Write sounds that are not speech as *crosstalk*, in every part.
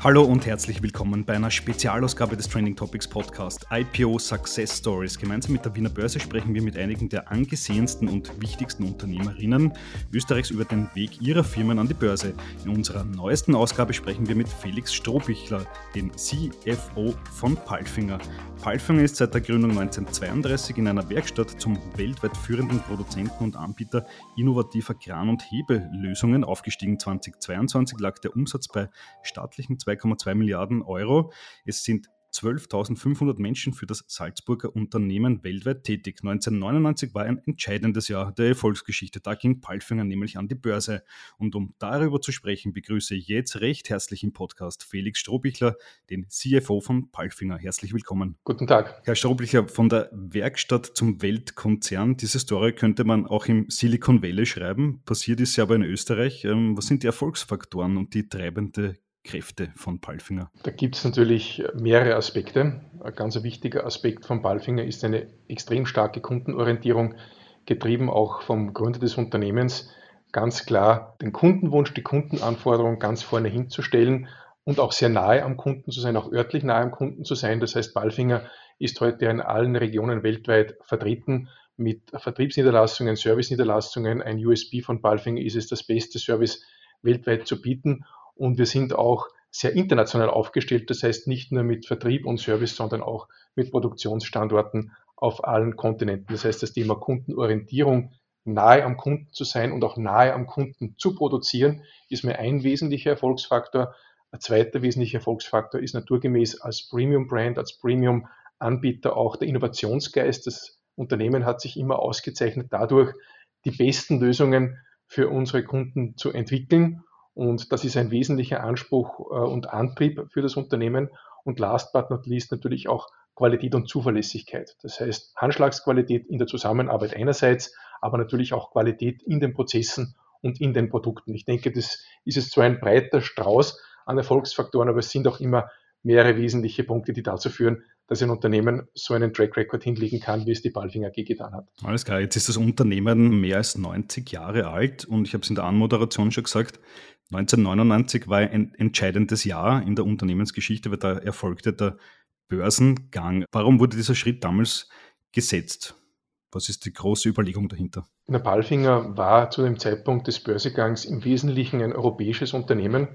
Hallo und herzlich willkommen bei einer Spezialausgabe des Trending Topics Podcast IPO Success Stories. Gemeinsam mit der Wiener Börse sprechen wir mit einigen der angesehensten und wichtigsten Unternehmerinnen Österreichs über den Weg ihrer Firmen an die Börse. In unserer neuesten Ausgabe sprechen wir mit Felix Strohbichler, dem CFO von Palfinger. Palfinger ist seit der Gründung 1932 in einer Werkstatt zum weltweit führenden Produzenten und Anbieter innovativer Kran- und Hebellösungen aufgestiegen. 2022 lag der Umsatz bei staatlichen 2,2 Milliarden Euro. Es sind 12.500 Menschen für das Salzburger Unternehmen weltweit tätig. 1999 war ein entscheidendes Jahr der Erfolgsgeschichte. Da ging Palfinger nämlich an die Börse. Und um darüber zu sprechen, begrüße ich jetzt recht herzlich im Podcast Felix Strohbichler, den CFO von Palfinger. Herzlich willkommen. Guten Tag. Herr Strohbichler, von der Werkstatt zum Weltkonzern. Diese Story könnte man auch im Silicon Valley schreiben. Passiert ist ja aber in Österreich. Ähm, was sind die Erfolgsfaktoren und die treibende Kräfte von Palfinger? Da gibt es natürlich mehrere Aspekte. Ein ganz wichtiger Aspekt von Palfinger ist eine extrem starke Kundenorientierung, getrieben auch vom Gründer des Unternehmens, ganz klar den Kundenwunsch, die Kundenanforderung ganz vorne hinzustellen und auch sehr nahe am Kunden zu sein, auch örtlich nahe am Kunden zu sein. Das heißt, Palfinger ist heute in allen Regionen weltweit vertreten mit Vertriebsniederlassungen, Serviceniederlassungen. Ein USB von Palfinger ist es, das beste Service weltweit zu bieten und wir sind auch sehr international aufgestellt, das heißt nicht nur mit Vertrieb und Service, sondern auch mit Produktionsstandorten auf allen Kontinenten. Das heißt, das Thema Kundenorientierung, nahe am Kunden zu sein und auch nahe am Kunden zu produzieren, ist mir ein wesentlicher Erfolgsfaktor. Ein zweiter wesentlicher Erfolgsfaktor ist naturgemäß als Premium Brand, als Premium Anbieter auch der Innovationsgeist. Das Unternehmen hat sich immer ausgezeichnet dadurch, die besten Lösungen für unsere Kunden zu entwickeln und das ist ein wesentlicher Anspruch äh, und Antrieb für das Unternehmen. Und last but not least natürlich auch Qualität und Zuverlässigkeit. Das heißt Handschlagsqualität in der Zusammenarbeit einerseits, aber natürlich auch Qualität in den Prozessen und in den Produkten. Ich denke, das ist es zwar ein breiter Strauß an Erfolgsfaktoren, aber es sind auch immer mehrere wesentliche Punkte, die dazu führen, dass ein Unternehmen so einen Track Record hinlegen kann, wie es die Balfinger AG getan hat. Alles klar, jetzt ist das Unternehmen mehr als 90 Jahre alt und ich habe es in der Anmoderation schon gesagt, 1999 war ein entscheidendes Jahr in der Unternehmensgeschichte, weil da erfolgte der Börsengang. Warum wurde dieser Schritt damals gesetzt? Was ist die große Überlegung dahinter? Der Palfinger war zu dem Zeitpunkt des Börsegangs im Wesentlichen ein europäisches Unternehmen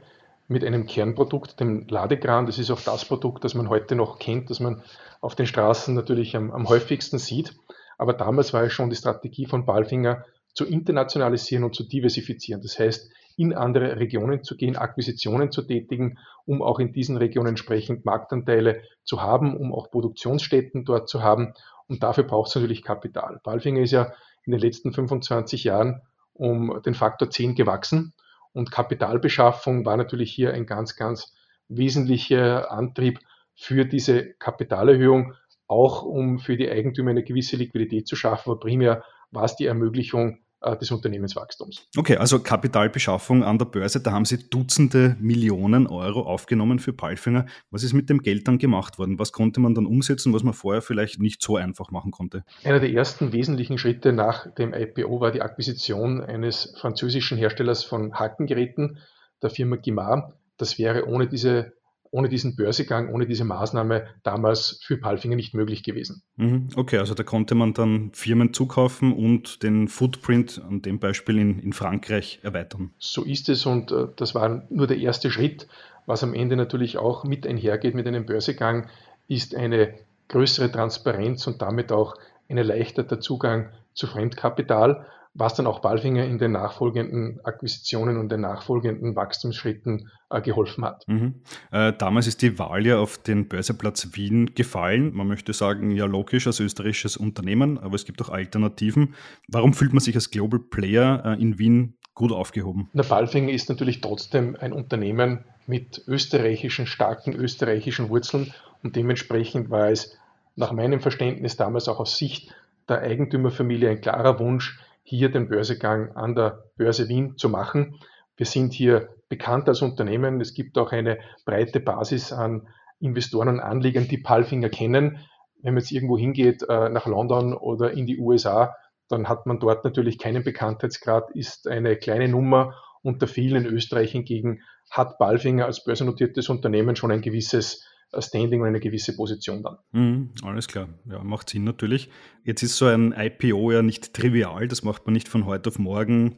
mit einem Kernprodukt, dem Ladekran. Das ist auch das Produkt, das man heute noch kennt, das man auf den Straßen natürlich am, am häufigsten sieht. Aber damals war es schon die Strategie von Palfinger, zu internationalisieren und zu diversifizieren. Das heißt, in andere Regionen zu gehen, Akquisitionen zu tätigen, um auch in diesen Regionen entsprechend Marktanteile zu haben, um auch Produktionsstätten dort zu haben. Und dafür braucht es natürlich Kapital. Balfinger ist ja in den letzten 25 Jahren um den Faktor 10 gewachsen. Und Kapitalbeschaffung war natürlich hier ein ganz, ganz wesentlicher Antrieb für diese Kapitalerhöhung, auch um für die Eigentümer eine gewisse Liquidität zu schaffen, aber primär war es die Ermöglichung des Unternehmenswachstums. Okay, also Kapitalbeschaffung an der Börse, da haben Sie Dutzende Millionen Euro aufgenommen für Palfinger. Was ist mit dem Geld dann gemacht worden? Was konnte man dann umsetzen, was man vorher vielleicht nicht so einfach machen konnte? Einer der ersten wesentlichen Schritte nach dem IPO war die Akquisition eines französischen Herstellers von Hackengeräten, der Firma Gimar. Das wäre ohne diese ohne diesen Börsegang, ohne diese Maßnahme damals für Palfinger nicht möglich gewesen. Mhm. Okay, also da konnte man dann Firmen zukaufen und den Footprint an dem Beispiel in, in Frankreich erweitern. So ist es und äh, das war nur der erste Schritt. Was am Ende natürlich auch mit einhergeht mit einem Börsegang, ist eine größere Transparenz und damit auch ein erleichterter Zugang zu Fremdkapital was dann auch Balfinger in den nachfolgenden Akquisitionen und den nachfolgenden Wachstumsschritten äh, geholfen hat. Mhm. Äh, damals ist die Wahl ja auf den Börseplatz Wien gefallen. Man möchte sagen, ja logisch als österreichisches Unternehmen, aber es gibt auch Alternativen. Warum fühlt man sich als Global Player äh, in Wien gut aufgehoben? Der Balfinger ist natürlich trotzdem ein Unternehmen mit österreichischen, starken österreichischen Wurzeln und dementsprechend war es nach meinem Verständnis damals auch aus Sicht der Eigentümerfamilie ein klarer Wunsch, hier den Börsegang an der Börse Wien zu machen. Wir sind hier bekannt als Unternehmen. Es gibt auch eine breite Basis an Investoren und Anlegern, die Palfinger kennen. Wenn man jetzt irgendwo hingeht, äh, nach London oder in die USA, dann hat man dort natürlich keinen Bekanntheitsgrad, ist eine kleine Nummer Unter vielen in Österreich hingegen hat Balfinger als börsennotiertes Unternehmen schon ein gewisses Standing und eine gewisse Position dann. Mhm, alles klar, ja, macht Sinn natürlich. Jetzt ist so ein IPO ja nicht trivial, das macht man nicht von heute auf morgen,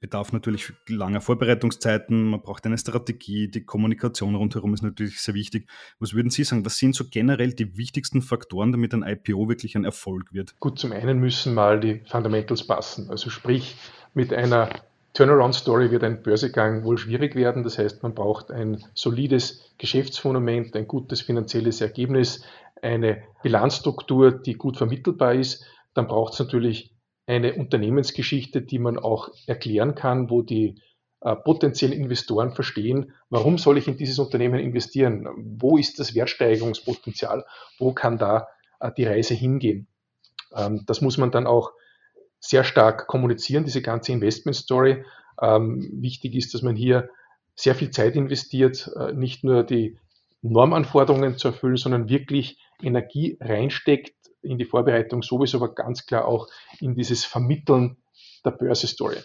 bedarf natürlich langer Vorbereitungszeiten, man braucht eine Strategie, die Kommunikation rundherum ist natürlich sehr wichtig. Was würden Sie sagen, was sind so generell die wichtigsten Faktoren, damit ein IPO wirklich ein Erfolg wird? Gut, zum einen müssen mal die Fundamentals passen, also sprich mit einer Turnaround-Story wird ein Börsegang wohl schwierig werden. Das heißt, man braucht ein solides Geschäftsfundament, ein gutes finanzielles Ergebnis, eine Bilanzstruktur, die gut vermittelbar ist. Dann braucht es natürlich eine Unternehmensgeschichte, die man auch erklären kann, wo die äh, potenziellen Investoren verstehen, warum soll ich in dieses Unternehmen investieren? Wo ist das Wertsteigerungspotenzial? Wo kann da äh, die Reise hingehen? Ähm, das muss man dann auch sehr stark kommunizieren, diese ganze Investment Story. Ähm, wichtig ist, dass man hier sehr viel Zeit investiert, äh, nicht nur die Normanforderungen zu erfüllen, sondern wirklich Energie reinsteckt in die Vorbereitung, sowieso aber ganz klar auch in dieses Vermitteln der Börse-Story.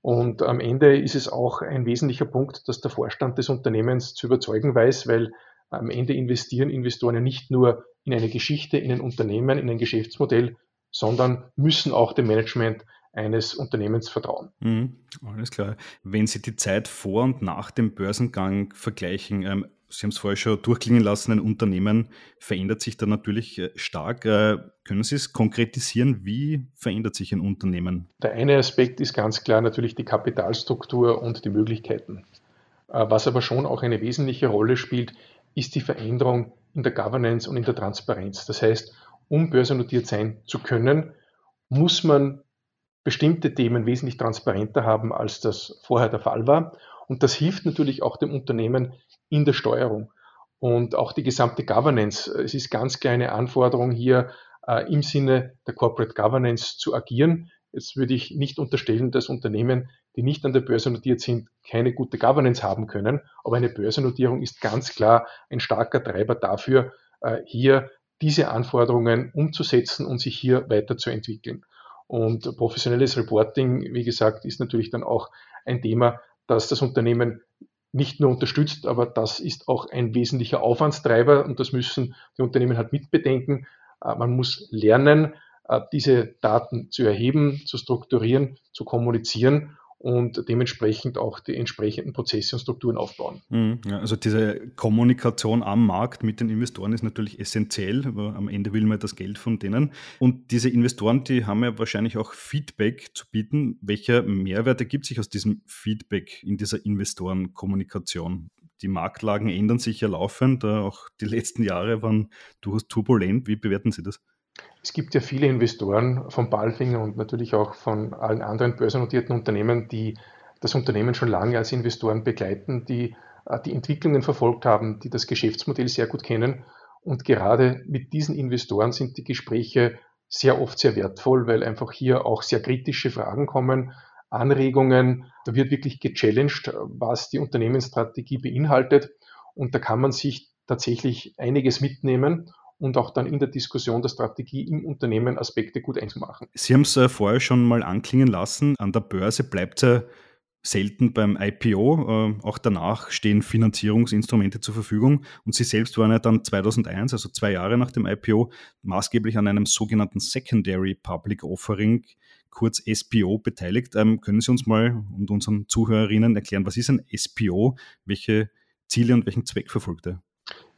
Und am Ende ist es auch ein wesentlicher Punkt, dass der Vorstand des Unternehmens zu überzeugen weiß, weil am Ende investieren Investoren ja nicht nur in eine Geschichte, in ein Unternehmen, in ein Geschäftsmodell, sondern müssen auch dem Management eines Unternehmens vertrauen. Mhm, alles klar. Wenn Sie die Zeit vor und nach dem Börsengang vergleichen, ähm, Sie haben es vorher schon durchklingen lassen, ein Unternehmen verändert sich da natürlich äh, stark. Äh, können Sie es konkretisieren? Wie verändert sich ein Unternehmen? Der eine Aspekt ist ganz klar natürlich die Kapitalstruktur und die Möglichkeiten. Äh, was aber schon auch eine wesentliche Rolle spielt, ist die Veränderung in der Governance und in der Transparenz. Das heißt, um börsennotiert sein zu können, muss man bestimmte Themen wesentlich transparenter haben, als das vorher der Fall war. Und das hilft natürlich auch dem Unternehmen in der Steuerung. Und auch die gesamte Governance. Es ist ganz kleine Anforderung hier äh, im Sinne der Corporate Governance zu agieren. Jetzt würde ich nicht unterstellen, dass Unternehmen, die nicht an der Börse notiert sind, keine gute Governance haben können. Aber eine Börsennotierung ist ganz klar ein starker Treiber dafür, äh, hier diese Anforderungen umzusetzen und sich hier weiterzuentwickeln. Und professionelles Reporting, wie gesagt, ist natürlich dann auch ein Thema, das das Unternehmen nicht nur unterstützt, aber das ist auch ein wesentlicher Aufwandstreiber und das müssen die Unternehmen halt mitbedenken. Äh, man muss lernen, äh, diese Daten zu erheben, zu strukturieren, zu kommunizieren und dementsprechend auch die entsprechenden Prozesse und Strukturen aufbauen. Mhm, also diese Kommunikation am Markt mit den Investoren ist natürlich essentiell, am Ende will man das Geld von denen. Und diese Investoren, die haben ja wahrscheinlich auch Feedback zu bieten. Welcher Mehrwert ergibt sich aus diesem Feedback in dieser Investorenkommunikation? Die Marktlagen ändern sich ja laufend, auch die letzten Jahre waren durchaus turbulent. Wie bewerten Sie das? Es gibt ja viele Investoren von Balfinger und natürlich auch von allen anderen börsennotierten Unternehmen, die das Unternehmen schon lange als Investoren begleiten, die äh, die Entwicklungen verfolgt haben, die das Geschäftsmodell sehr gut kennen. Und gerade mit diesen Investoren sind die Gespräche sehr oft sehr wertvoll, weil einfach hier auch sehr kritische Fragen kommen, Anregungen. Da wird wirklich gechallenged, was die Unternehmensstrategie beinhaltet. Und da kann man sich tatsächlich einiges mitnehmen und auch dann in der Diskussion der Strategie im Unternehmen Aspekte gut einzumachen. Sie haben es äh, vorher schon mal anklingen lassen, an der Börse bleibt es selten beim IPO. Äh, auch danach stehen Finanzierungsinstrumente zur Verfügung. Und Sie selbst waren ja dann 2001, also zwei Jahre nach dem IPO, maßgeblich an einem sogenannten Secondary Public Offering, kurz SPO, beteiligt. Ähm, können Sie uns mal und unseren Zuhörerinnen erklären, was ist ein SPO, welche Ziele und welchen Zweck verfolgt er?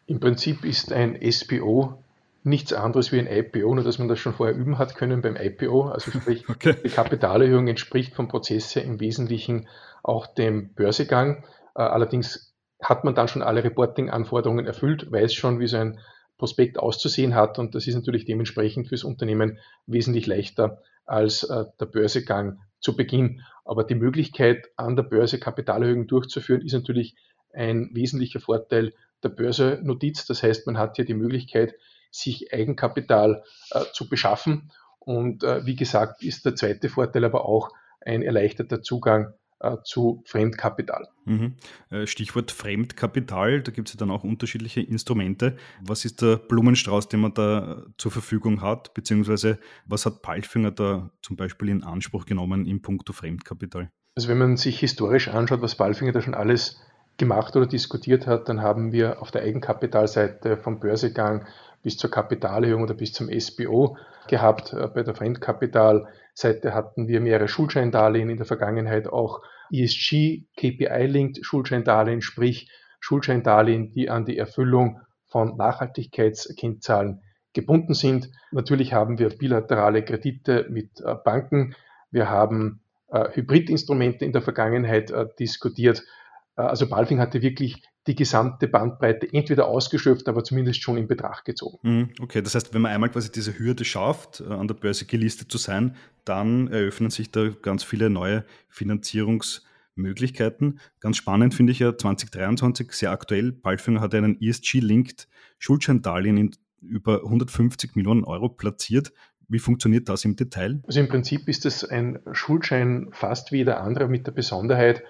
Im Prinzip ist ein SPO nichts anderes wie ein IPO, nur dass man das schon vorher üben hat können beim IPO. Also *laughs* sprich, okay. die Kapitalerhöhung entspricht vom Prozess her im Wesentlichen auch dem Börsegang. Äh, allerdings hat man dann schon alle Reporting-Anforderungen erfüllt, weiß schon, wie so ein Prospekt auszusehen hat und das ist natürlich dementsprechend fürs Unternehmen wesentlich leichter als äh, der Börsegang zu Beginn. Aber die Möglichkeit, an der Börse Kapitalerhöhungen durchzuführen, ist natürlich ein wesentlicher Vorteil der Börsennotiz. Das heißt, man hat hier die Möglichkeit, sich Eigenkapital äh, zu beschaffen. Und äh, wie gesagt, ist der zweite Vorteil aber auch ein erleichterter Zugang äh, zu Fremdkapital. Mhm. Äh, Stichwort Fremdkapital, da gibt es ja dann auch unterschiedliche Instrumente. Was ist der Blumenstrauß, den man da zur Verfügung hat, beziehungsweise was hat Paltfinger da zum Beispiel in Anspruch genommen in puncto Fremdkapital? Also wenn man sich historisch anschaut, was Balfinger da schon alles gemacht oder diskutiert hat, dann haben wir auf der Eigenkapitalseite vom Börsegang bis zur Kapitalerhöhung oder bis zum SBO gehabt. Äh, bei der Fremdkapitalseite hatten wir mehrere Schuldscheindarlehen in der Vergangenheit, auch ESG, KPI-linked Schuldscheindarlehen, sprich Schuldscheindarlehen, die an die Erfüllung von Nachhaltigkeitskennzahlen gebunden sind. Natürlich haben wir bilaterale Kredite mit äh, Banken. Wir haben äh, Hybridinstrumente in der Vergangenheit diskutiert. Also Balfing hatte wirklich die gesamte Bandbreite entweder ausgeschöpft, aber zumindest schon in Betracht gezogen. Mhm, okay, das heißt, wenn man einmal quasi diese Hürde schafft, äh, an der Börse gelistet zu sein, dann eröffnen sich da ganz viele neue Finanzierungsmöglichkeiten. Ganz spannend finde ich ja 2023, sehr aktuell, Balfinger hat einen ESG-linked Schuldscheindarlehen in über 150 Millionen Euro platziert. Wie funktioniert das im Detail? Also im Prinzip ist es ein Schuldschein fast wie jeder andere mit der Besonderheit,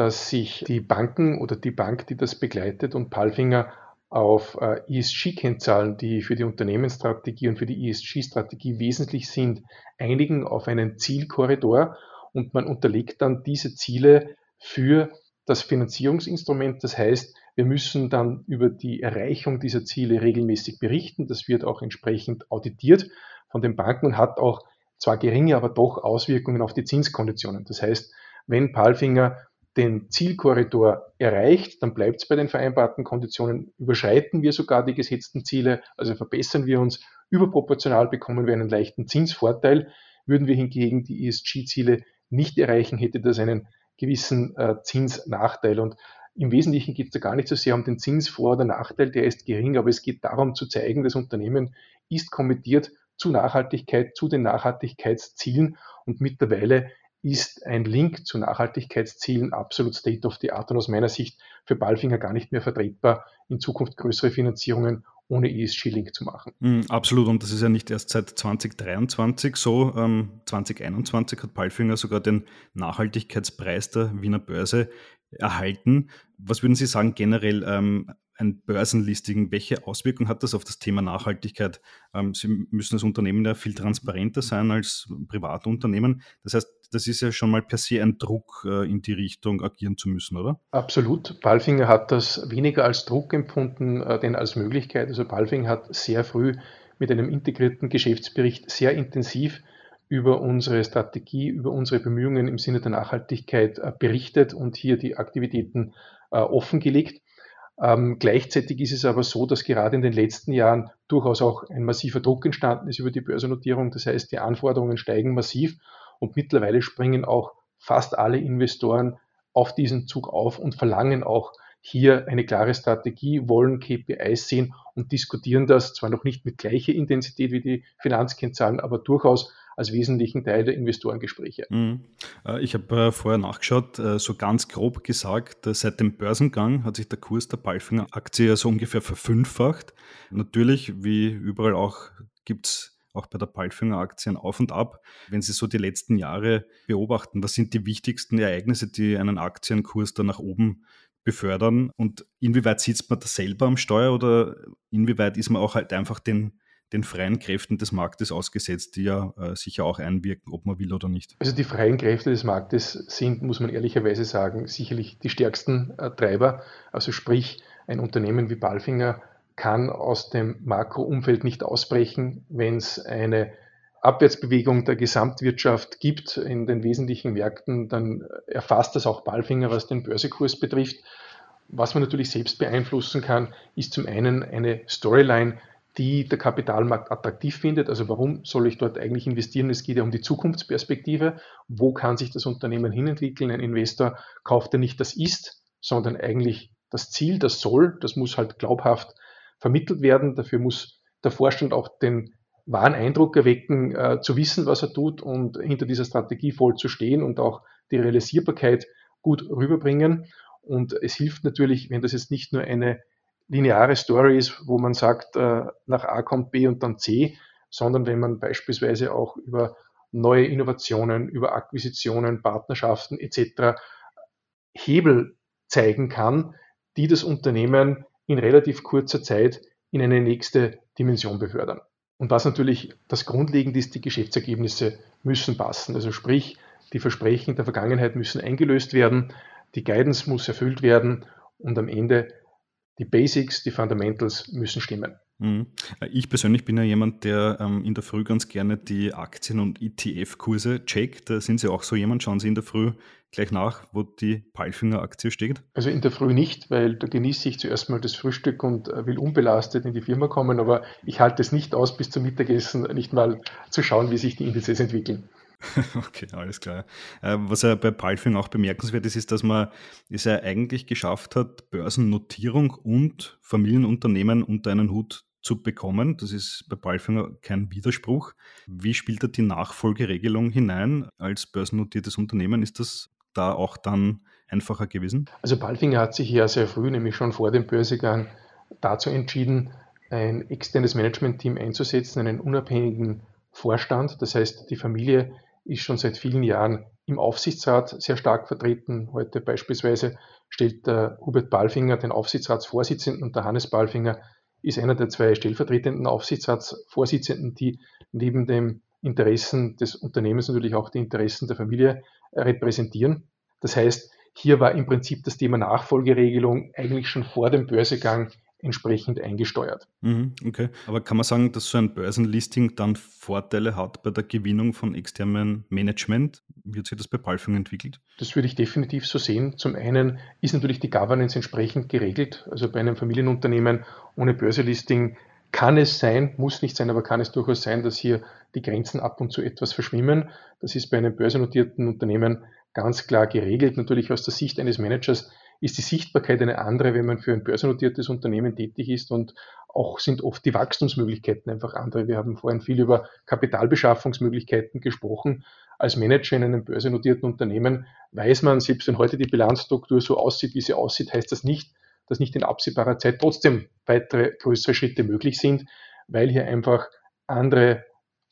dass sich die Banken oder die Bank, die das begleitet und Palfinger auf äh, ESG-Kennzahlen, die für die Unternehmensstrategie und für die ESG-Strategie wesentlich sind, einigen auf einen Zielkorridor und man unterlegt dann diese Ziele für das Finanzierungsinstrument. Das heißt, wir müssen dann über die Erreichung dieser Ziele regelmäßig berichten. Das wird auch entsprechend auditiert von den Banken und hat auch zwar geringe, aber doch Auswirkungen auf die Zinskonditionen. Das heißt, wenn Palfinger den Zielkorridor erreicht, dann bleibt es bei den vereinbarten Konditionen. Überschreiten wir sogar die gesetzten Ziele, also verbessern wir uns überproportional, bekommen wir einen leichten Zinsvorteil. Würden wir hingegen die ESG-Ziele nicht erreichen, hätte das einen gewissen äh, Zinsnachteil. Und im Wesentlichen geht es da gar nicht so sehr um den Zinsvor- oder Nachteil, der ist gering, aber es geht darum zu zeigen, das Unternehmen ist kommittiert zu Nachhaltigkeit, zu den Nachhaltigkeitszielen und mittlerweile ist ein Link zu Nachhaltigkeitszielen absolut State of the Art und aus meiner Sicht für Balfinger gar nicht mehr vertretbar, in Zukunft größere Finanzierungen ohne ESG-Link zu machen. Mm, absolut, und das ist ja nicht erst seit 2023 so. Ähm, 2021 hat Balfinger sogar den Nachhaltigkeitspreis der Wiener Börse erhalten. Was würden Sie sagen generell? Ähm, ein Börsenlisting, welche Auswirkungen hat das auf das Thema Nachhaltigkeit? Ähm, Sie müssen als Unternehmen ja viel transparenter sein als Privatunternehmen. Das heißt, das ist ja schon mal per se ein Druck, äh, in die Richtung agieren zu müssen, oder? Absolut. Balfinger hat das weniger als Druck empfunden, äh, denn als Möglichkeit. Also Balfinger hat sehr früh mit einem integrierten Geschäftsbericht sehr intensiv über unsere Strategie, über unsere Bemühungen im Sinne der Nachhaltigkeit äh, berichtet und hier die Aktivitäten offengelegt. Ähm, gleichzeitig ist es aber so, dass gerade in den letzten Jahren durchaus auch ein massiver Druck entstanden ist über die Börsennotierung. Das heißt, die Anforderungen steigen massiv und mittlerweile springen auch fast alle Investoren auf diesen Zug auf und verlangen auch hier eine klare Strategie, wollen KPIs sehen und diskutieren das zwar noch nicht mit gleicher Intensität wie die Finanzkennzahlen, aber durchaus als wesentlichen Teil der Investorengespräche. Mhm. Äh, ich habe äh, vorher nachgeschaut, äh, so ganz grob gesagt, seit dem Börsengang hat sich der Kurs der Palfinger Aktie so ungefähr verfünffacht. Natürlich, wie überall auch, gibt es auch bei der Palfinger Aktien auf und ab. Wenn Sie so die letzten Jahre beobachten, was sind die wichtigsten Ereignisse, die einen Aktienkurs da nach oben befördern und inwieweit sitzt man da selber am Steuer oder inwieweit ist man auch halt einfach den, den freien Kräften des Marktes ausgesetzt, die ja äh, sicher auch einwirken, ob man will oder nicht. Also die freien Kräfte des Marktes sind, muss man ehrlicherweise sagen, sicherlich die stärksten äh, Treiber. Also sprich, ein Unternehmen wie Balfinger kann aus dem Makroumfeld nicht ausbrechen, wenn es eine Abwärtsbewegung der Gesamtwirtschaft gibt in den wesentlichen Märkten, dann erfasst das auch Balfinger, was den Börsekurs betrifft. Was man natürlich selbst beeinflussen kann, ist zum einen eine Storyline, die der Kapitalmarkt attraktiv findet. Also warum soll ich dort eigentlich investieren? Es geht ja um die Zukunftsperspektive. Wo kann sich das Unternehmen hinentwickeln? Ein Investor kauft ja nicht das Ist, sondern eigentlich das Ziel, das Soll. Das muss halt glaubhaft vermittelt werden. Dafür muss der Vorstand auch den wahren Eindruck erwecken, äh, zu wissen, was er tut und hinter dieser Strategie voll zu stehen und auch die Realisierbarkeit gut rüberbringen. Und es hilft natürlich, wenn das jetzt nicht nur eine lineare Story ist, wo man sagt, äh, nach A kommt B und dann C, sondern wenn man beispielsweise auch über neue Innovationen, über Akquisitionen, Partnerschaften etc. Hebel zeigen kann, die das Unternehmen in relativ kurzer Zeit in eine nächste Dimension befördern. Und was natürlich das Grundlegende ist, die Geschäftsergebnisse müssen passen. Also sprich, Die Versprechen der Vergangenheit müssen eingelöst werden, die Guidance muss erfüllt werden und am Ende die Basics, die Fundamentals müssen stimmen. Mhm. Ich persönlich bin ja jemand, der ähm, in der Früh ganz gerne die Aktien- und ETF-Kurse checkt. Da sind Sie auch so jemand? Schauen Sie in der Früh gleich nach, wo die Palfinger-Aktie steht? Also in der Früh nicht, weil da genieße ich zuerst mal das Frühstück und äh, will unbelastet in die Firma kommen. Aber ich halte es nicht aus, bis zum Mittagessen nicht mal zu schauen, wie sich die Indizes entwickeln. *laughs* Okay, alles klar. Äh, was ja bei Palfing auch bemerkenswert ist, ist, dass man es ja eigentlich geschafft hat, Börsennotierung und Familienunternehmen unter einen Hut zu bekommen. Das ist bei Palfinger kein Widerspruch. Wie spielt da die Nachfolgeregelung hinein als börsennotiertes Unternehmen? Ist das da auch dann einfacher gewesen? Also Palfinger hat sich ja sehr früh, nämlich schon vor dem Börsegang, dazu entschieden, ein externes Management-Team einzusetzen, einen unabhängigen Vorstand. Das heißt, die Familie ist schon seit vielen Jahren im Aufsichtsrat sehr stark vertreten. Heute beispielsweise stellt der Hubert Balfinger den Aufsichtsratsvorsitzenden und der Hannes Balfinger ist einer der zwei stellvertretenden Aufsichtsratsvorsitzenden, die neben den Interessen des Unternehmens natürlich auch die Interessen der Familie repräsentieren. Das heißt, hier war im Prinzip das Thema Nachfolgeregelung eigentlich schon vor dem Börsegang entsprechend eingesteuert. Mhm, okay, aber kann man sagen, dass so ein Börsenlisting dann Vorteile hat bei der Gewinnung von externem Management? Wie hat sich das bei Palfing entwickelt? Das würde ich definitiv so sehen. Zum einen ist natürlich die Governance entsprechend geregelt. Also bei einem Familienunternehmen ohne Börsenlisting kann es sein, muss nicht sein, aber kann es durchaus sein, dass hier die Grenzen ab und zu etwas verschwimmen. Das ist bei einem börsennotierten Unternehmen ganz klar geregelt. Natürlich aus der Sicht eines Managers ist die Sichtbarkeit eine andere, wenn man für ein börsennotiertes Unternehmen tätig ist und auch sind oft die Wachstumsmöglichkeiten einfach andere. Wir haben vorhin viel über Kapitalbeschaffungsmöglichkeiten gesprochen. Als Manager in einem börsennotierten Unternehmen weiß man, selbst wenn heute die Bilanzstruktur so aussieht, wie sie aussieht, heißt das nicht, dass nicht in absehbarer Zeit trotzdem weitere größere Schritte möglich sind, weil hier einfach andere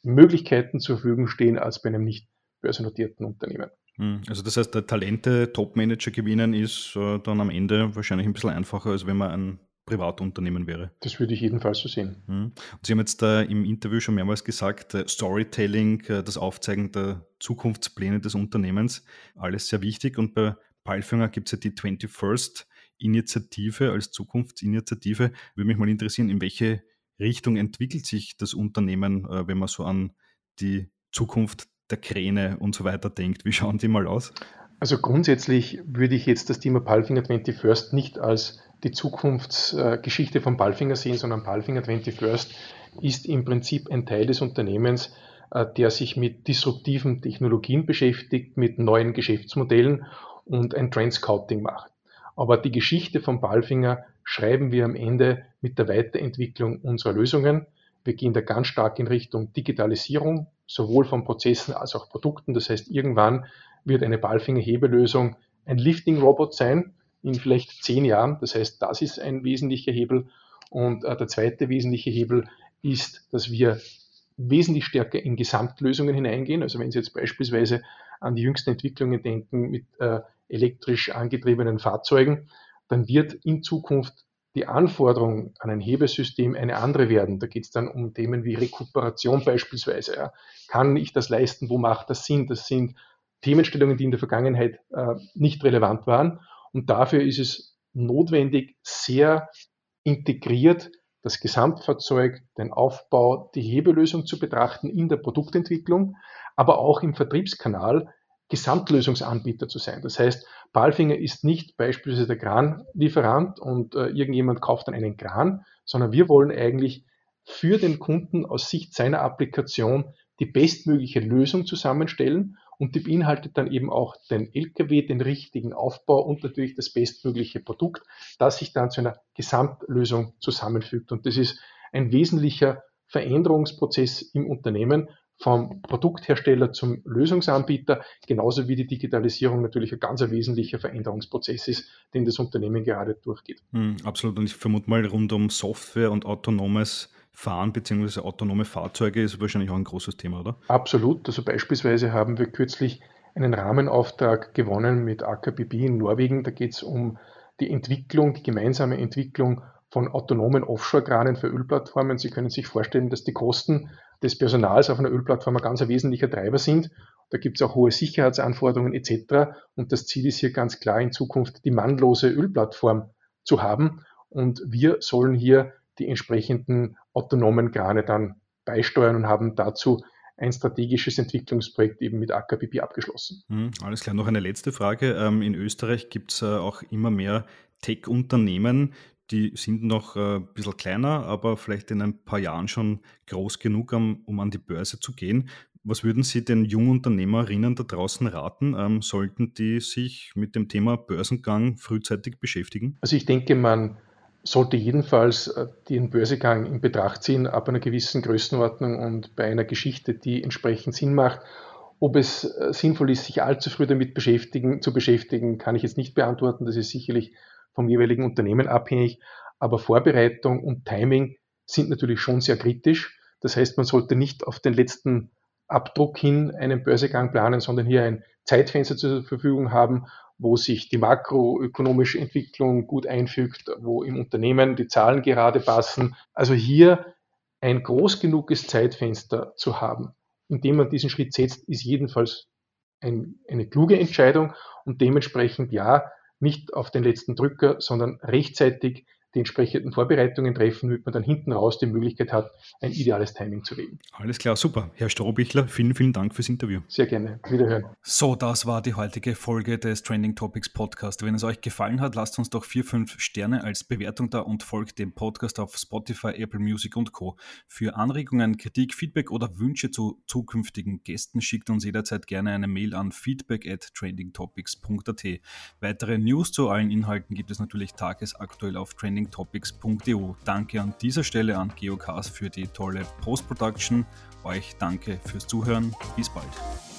Möglichkeiten zur Verfügung stehen als bei einem nicht börsennotierten Unternehmen. Hm, also das heißt, der Talente Topmanager gewinnen ist äh, dann am Ende wahrscheinlich ein bisschen einfacher, als wenn man ein Privatunternehmen wäre. Das würde ich jedenfalls so sehen. Hm. Sie haben jetzt da im Interview schon mehrmals gesagt, äh, Storytelling, äh, das Aufzeigen der Zukunftspläne des Unternehmens, alles sehr wichtig. Und bei Palfinger gibt es ja die 21st Initiative als Zukunftsinitiative. Würde mich mal interessieren, in welche Richtung entwickelt sich das Unternehmen, wenn man so an die Zukunft der Kräne und so weiter denkt. Wie schauen die mal aus? Also grundsätzlich würde ich jetzt das Thema Palfinger 21st nicht als die Zukunftsgeschichte von Palfinger sehen, sondern Palfinger 21st ist im Prinzip ein Teil des Unternehmens, äh, der sich mit disruptiven Technologien beschäftigt, mit neuen Geschäftsmodellen und ein Trendscouting macht. Aber die Geschichte von Palfinger schreiben wir am Ende mit der Weiterentwicklung unserer Lösungen. Wir gehen da ganz stark in Richtung Digitalisierung, sowohl von Prozessen als auch Produkten. Das heißt, irgendwann wird eine Ballfinger-Hebelösung ein Lifting-Robot sein, in vielleicht zehn Jahren. Das heißt, das ist ein wesentlicher Hebel. Und äh, der zweite wesentliche Hebel ist, dass wir wesentlich stärker in Gesamtlösungen hineingehen. Also wenn Sie jetzt beispielsweise an die jüngsten Entwicklungen denken mit äh, elektrisch angetriebenen Fahrzeugen, dann wird in Zukunft die Anforderung an ein Hebesystem eine andere werden. Da geht es dann um Themen wie Rekuperation beispielsweise. Ja. Kann ich das leisten? Wo macht das Sinn? Das sind Themenstellungen, die in der Vergangenheit äh, nicht relevant waren. Und dafür ist es notwendig, sehr integriert das Gesamtfahrzeug, den Aufbau, die Hebelösung zu betrachten in der Produktentwicklung, aber auch im Vertriebskanal Gesamtlösungsanbieter zu sein. Das heißt, Palfinger ist nicht beispielsweise der Kranlieferant und äh, irgendjemand kauft dann einen Kran, sondern wir wollen eigentlich für den Kunden aus Sicht seiner Applikation die bestmögliche Lösung zusammenstellen und die beinhaltet dann eben auch den LKW, den richtigen Aufbau und natürlich das bestmögliche Produkt, das sich dann zu einer Gesamtlösung zusammenfügt. Und das ist ein wesentlicher Veränderungsprozess im Unternehmen, vom Produkthersteller zum Lösungsanbieter, genauso wie die Digitalisierung natürlich ein ganz wesentlicher Veränderungsprozess ist, den das Unternehmen gerade durchgeht. Mm, absolut. Und ich vermute mal, rund um Software und autonomes Fahren bzw. autonome Fahrzeuge ist wahrscheinlich auch ein großes Thema, oder? Absolut. Also beispielsweise haben wir kürzlich einen Rahmenauftrag gewonnen mit AKBB in Norwegen. Da geht es um die Entwicklung, die gemeinsame Entwicklung von autonomen Offshore-Kranen für Ölplattformen. Sie können sich vorstellen, dass die Kosten des Personals auf einer Ölplattform ein ganz wesentlicher Treiber sind. Da gibt es auch hohe Sicherheitsanforderungen etc. Und das Ziel ist hier ganz klar in Zukunft die mannlose Ölplattform zu haben. Und wir sollen hier die entsprechenden autonomen Krane dann beisteuern und haben dazu ein strategisches Entwicklungsprojekt eben mit AKBP abgeschlossen. Mhm, alles klar. Noch eine letzte Frage. Ähm, in Österreich gibt es äh, auch immer mehr Tech-Unternehmen, die sind noch äh, ein bisschen kleiner, aber vielleicht in ein paar Jahren schon groß genug, um an die Börse zu gehen. Was würden Sie den jungen Unternehmerinnen da draußen raten? Ähm, sollten die sich mit dem Thema Börsengang frühzeitig beschäftigen? Also ich denke, man sollte jedenfalls äh, den Börsegang in Betracht ziehen, ab einer gewissen Größenordnung und bei einer Geschichte, die entsprechend Sinn macht. Ob es äh, sinnvoll ist, sich allzu früh damit beschäftigen, zu beschäftigen, kann ich jetzt nicht beantworten. Das ist sicherlich vom jeweiligen Unternehmen abhängig. Aber Vorbereitung und Timing sind natürlich schon sehr kritisch. Das heißt, man sollte nicht auf den letzten Abdruck hin einen Börsegang planen, sondern hier ein Zeitfenster zur Verfügung haben wo sich die makroökonomische Entwicklung gut einfügt, wo im Unternehmen die Zahlen gerade passen. Also hier ein groß genuges Zeitfenster zu haben, in dem man diesen Schritt setzt, ist jedenfalls ein, eine kluge Entscheidung und dementsprechend ja, nicht auf den letzten Drücker, sondern rechtzeitig die entsprechenden Vorbereitungen treffen, damit man dann hinten raus die Möglichkeit hat, ein ideales Timing zu wählen. Alles klar, super. Herr Strohbichler, vielen, vielen Dank fürs Interview. Sehr gerne. Wiederhören. So, das war die heutige Folge des Trending Topics Podcast. Wenn es euch gefallen hat, lasst uns doch vier, fünf Sterne als Bewertung da und folgt dem Podcast auf Spotify, Apple Music und Co. Für Anregungen, Kritik, Feedback oder Wünsche zu zukünftigen Gästen schickt uns jederzeit gerne eine Mail an feedback at trendingtopics.at. Weitere News zu allen Inhalten gibt es natürlich tagesaktuell auf Trending trendingtopics.eu. Danke an dieser Stelle an Geocast für die tolle Post-Production. Euch danke fürs Zuhören. Bis bald.